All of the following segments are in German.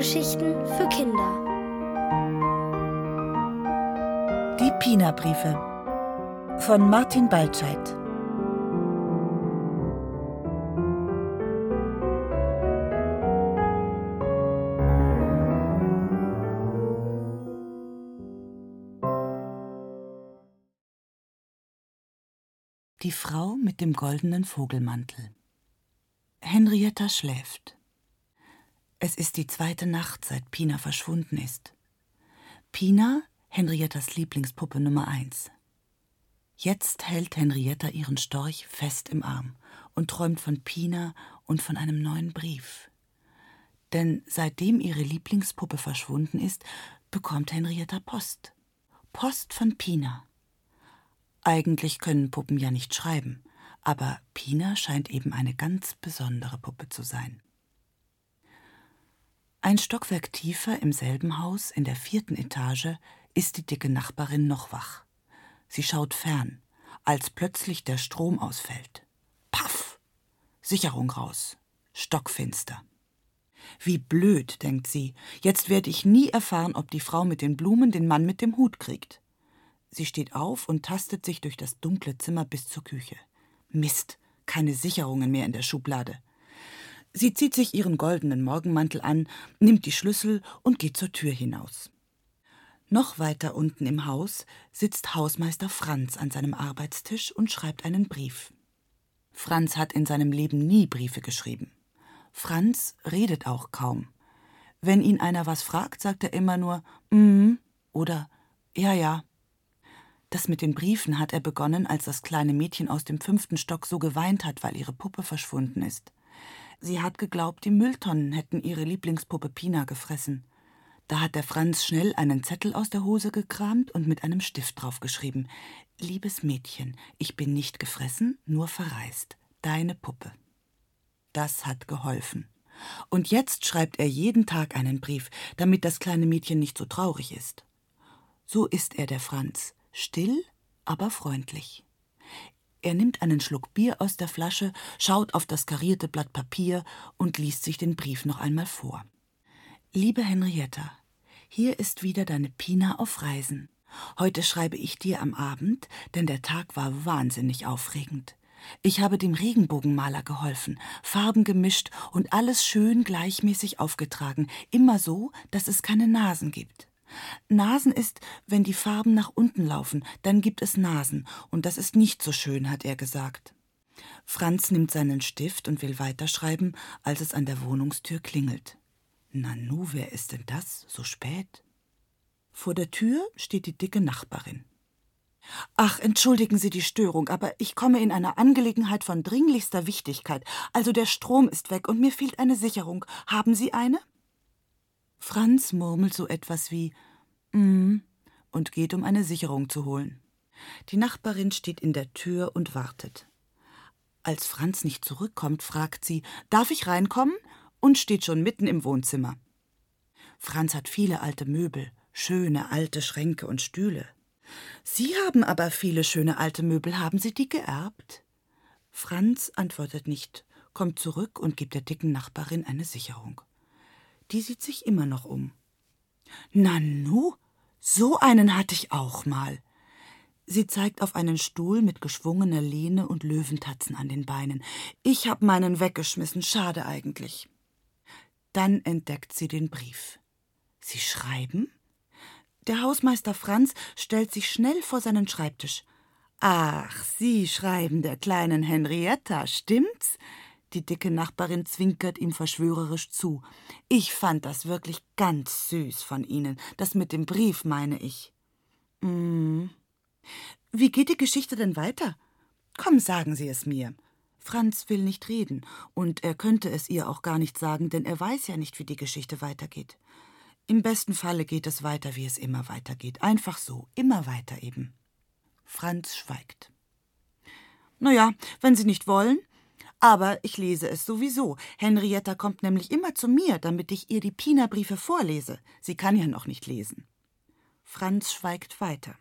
Hörgeschichten für Kinder. Die Pina-Briefe von Martin Baltscheid. Die Frau mit dem goldenen Vogelmantel. Henrietta schläft. Es ist die zweite Nacht, seit Pina verschwunden ist. Pina, Henriettas Lieblingspuppe Nummer eins. Jetzt hält Henrietta ihren Storch fest im Arm und träumt von Pina und von einem neuen Brief. Denn seitdem ihre Lieblingspuppe verschwunden ist, bekommt Henrietta Post. Post von Pina. Eigentlich können Puppen ja nicht schreiben, aber Pina scheint eben eine ganz besondere Puppe zu sein. Ein Stockwerk tiefer im selben Haus, in der vierten Etage, ist die dicke Nachbarin noch wach. Sie schaut fern, als plötzlich der Strom ausfällt. Paff! Sicherung raus. Stockfinster. Wie blöd, denkt sie. Jetzt werde ich nie erfahren, ob die Frau mit den Blumen den Mann mit dem Hut kriegt. Sie steht auf und tastet sich durch das dunkle Zimmer bis zur Küche. Mist, keine Sicherungen mehr in der Schublade. Sie zieht sich ihren goldenen Morgenmantel an, nimmt die Schlüssel und geht zur Tür hinaus. Noch weiter unten im Haus sitzt Hausmeister Franz an seinem Arbeitstisch und schreibt einen Brief. Franz hat in seinem Leben nie Briefe geschrieben. Franz redet auch kaum. Wenn ihn einer was fragt, sagt er immer nur mm oder ja, ja. Das mit den Briefen hat er begonnen, als das kleine Mädchen aus dem fünften Stock so geweint hat, weil ihre Puppe verschwunden ist. Sie hat geglaubt, die Mülltonnen hätten ihre Lieblingspuppe Pina gefressen. Da hat der Franz schnell einen Zettel aus der Hose gekramt und mit einem Stift draufgeschrieben: Liebes Mädchen, ich bin nicht gefressen, nur verreist. Deine Puppe. Das hat geholfen. Und jetzt schreibt er jeden Tag einen Brief, damit das kleine Mädchen nicht so traurig ist. So ist er, der Franz, still, aber freundlich. Er nimmt einen Schluck Bier aus der Flasche, schaut auf das karierte Blatt Papier und liest sich den Brief noch einmal vor. Liebe Henrietta, hier ist wieder deine Pina auf Reisen. Heute schreibe ich dir am Abend, denn der Tag war wahnsinnig aufregend. Ich habe dem Regenbogenmaler geholfen, Farben gemischt und alles schön gleichmäßig aufgetragen, immer so, dass es keine Nasen gibt. Nasen ist, wenn die Farben nach unten laufen, dann gibt es Nasen, und das ist nicht so schön, hat er gesagt. Franz nimmt seinen Stift und will weiterschreiben, als es an der Wohnungstür klingelt. Nanu, wer ist denn das? So spät? Vor der Tür steht die dicke Nachbarin. Ach, entschuldigen Sie die Störung, aber ich komme in einer Angelegenheit von dringlichster Wichtigkeit. Also der Strom ist weg und mir fehlt eine Sicherung. Haben Sie eine? Franz murmelt so etwas wie mm und geht, um eine Sicherung zu holen. Die Nachbarin steht in der Tür und wartet. Als Franz nicht zurückkommt, fragt sie, darf ich reinkommen? und steht schon mitten im Wohnzimmer. Franz hat viele alte Möbel, schöne alte Schränke und Stühle. Sie haben aber viele schöne alte Möbel, haben Sie die geerbt? Franz antwortet nicht, kommt zurück und gibt der dicken Nachbarin eine Sicherung. Die sieht sich immer noch um. Nanu, so einen hatte ich auch mal. Sie zeigt auf einen Stuhl mit geschwungener Lehne und Löwentatzen an den Beinen. Ich hab meinen weggeschmissen, schade eigentlich. Dann entdeckt sie den Brief. Sie schreiben? Der Hausmeister Franz stellt sich schnell vor seinen Schreibtisch. Ach, Sie schreiben der kleinen Henrietta, stimmt's? Die dicke Nachbarin zwinkert ihm verschwörerisch zu. Ich fand das wirklich ganz süß von Ihnen. Das mit dem Brief, meine ich. Mm. Wie geht die Geschichte denn weiter? Komm, sagen Sie es mir. Franz will nicht reden, und er könnte es ihr auch gar nicht sagen, denn er weiß ja nicht, wie die Geschichte weitergeht. Im besten Falle geht es weiter, wie es immer weitergeht. Einfach so, immer weiter eben. Franz schweigt. Na ja, wenn Sie nicht wollen, aber ich lese es sowieso. Henrietta kommt nämlich immer zu mir, damit ich ihr die Pina-Briefe vorlese. Sie kann ja noch nicht lesen. Franz schweigt weiter.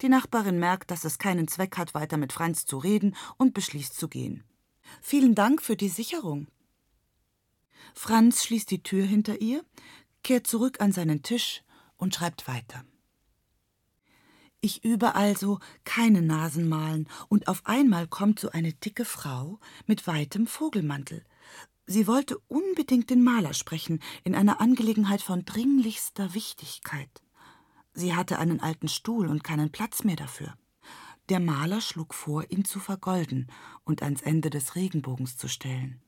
Die Nachbarin merkt, dass es keinen Zweck hat, weiter mit Franz zu reden und beschließt zu gehen. Vielen Dank für die Sicherung. Franz schließt die Tür hinter ihr, kehrt zurück an seinen Tisch und schreibt weiter. Ich übe also keine Nasenmalen, und auf einmal kommt so eine dicke Frau mit weitem Vogelmantel. Sie wollte unbedingt den Maler sprechen, in einer Angelegenheit von dringlichster Wichtigkeit. Sie hatte einen alten Stuhl und keinen Platz mehr dafür. Der Maler schlug vor, ihn zu vergolden und ans Ende des Regenbogens zu stellen.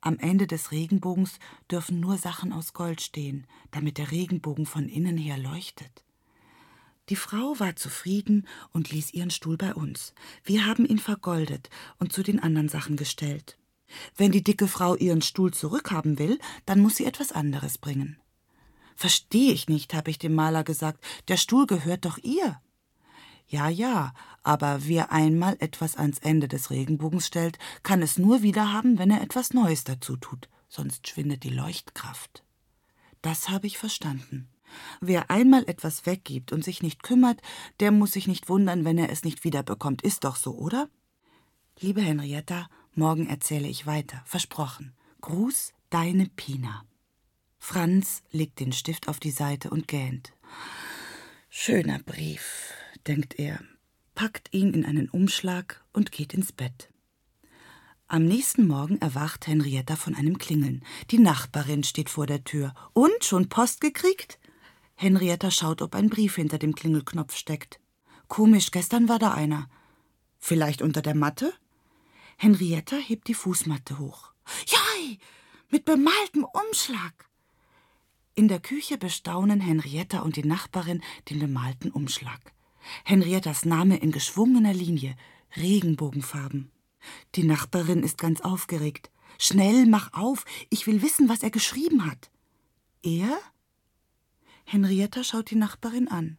Am Ende des Regenbogens dürfen nur Sachen aus Gold stehen, damit der Regenbogen von innen her leuchtet. Die Frau war zufrieden und ließ ihren Stuhl bei uns. Wir haben ihn vergoldet und zu den anderen Sachen gestellt. Wenn die dicke Frau ihren Stuhl zurückhaben will, dann muss sie etwas anderes bringen. Verstehe ich nicht, habe ich dem Maler gesagt. Der Stuhl gehört doch ihr. Ja, ja, aber wer einmal etwas ans Ende des Regenbogens stellt, kann es nur wiederhaben, wenn er etwas Neues dazu tut, sonst schwindet die Leuchtkraft. Das habe ich verstanden. Wer einmal etwas weggibt und sich nicht kümmert, der muss sich nicht wundern, wenn er es nicht wiederbekommt. Ist doch so, oder? Liebe Henrietta, morgen erzähle ich weiter. Versprochen. Gruß, deine Pina. Franz legt den Stift auf die Seite und gähnt. Schöner Brief, denkt er, packt ihn in einen Umschlag und geht ins Bett. Am nächsten Morgen erwacht Henrietta von einem Klingeln. Die Nachbarin steht vor der Tür. Und schon Post gekriegt? Henrietta schaut, ob ein Brief hinter dem Klingelknopf steckt. Komisch, gestern war da einer. Vielleicht unter der Matte? Henrietta hebt die Fußmatte hoch. Jai, mit bemaltem Umschlag. In der Küche bestaunen Henrietta und die Nachbarin den bemalten Umschlag. Henriettas Name in geschwungener Linie, Regenbogenfarben. Die Nachbarin ist ganz aufgeregt. Schnell, mach auf, ich will wissen, was er geschrieben hat. Er? Henrietta schaut die Nachbarin an.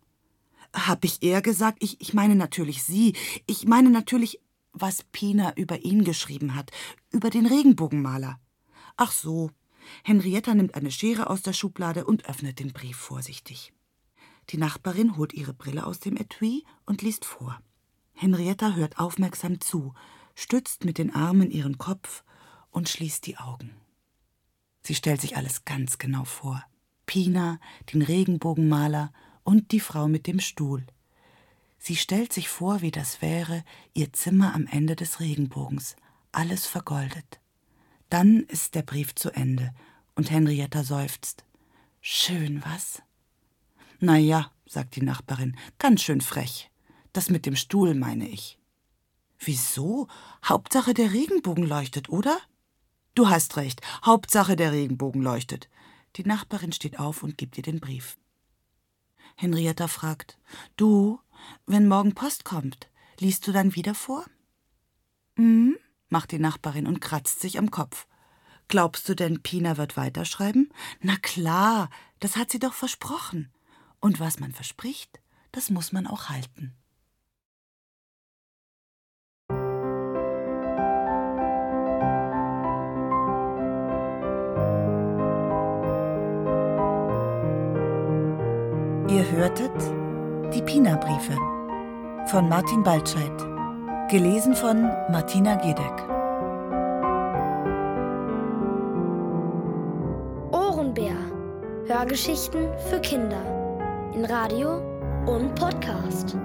Hab ich er gesagt? Ich, ich meine natürlich sie. Ich meine natürlich, was Pina über ihn geschrieben hat. Über den Regenbogenmaler. Ach so. Henrietta nimmt eine Schere aus der Schublade und öffnet den Brief vorsichtig. Die Nachbarin holt ihre Brille aus dem Etui und liest vor. Henrietta hört aufmerksam zu, stützt mit den Armen ihren Kopf und schließt die Augen. Sie stellt sich alles ganz genau vor. Pina, den Regenbogenmaler und die Frau mit dem Stuhl. Sie stellt sich vor, wie das wäre, ihr Zimmer am Ende des Regenbogens, alles vergoldet. Dann ist der Brief zu Ende und Henrietta seufzt. Schön, was? Na ja, sagt die Nachbarin, ganz schön frech. Das mit dem Stuhl meine ich. Wieso? Hauptsache der Regenbogen leuchtet, oder? Du hast recht, Hauptsache der Regenbogen leuchtet. Die Nachbarin steht auf und gibt ihr den Brief. Henrietta fragt: Du, wenn morgen Post kommt, liest du dann wieder vor? Hm, macht die Nachbarin und kratzt sich am Kopf. Glaubst du denn, Pina wird weiterschreiben? Na klar, das hat sie doch versprochen. Und was man verspricht, das muss man auch halten. Hörtet Die Pina-Briefe von Martin Baltscheid. Gelesen von Martina Gedeck. Ohrenbär. Hörgeschichten für Kinder. In Radio und Podcast.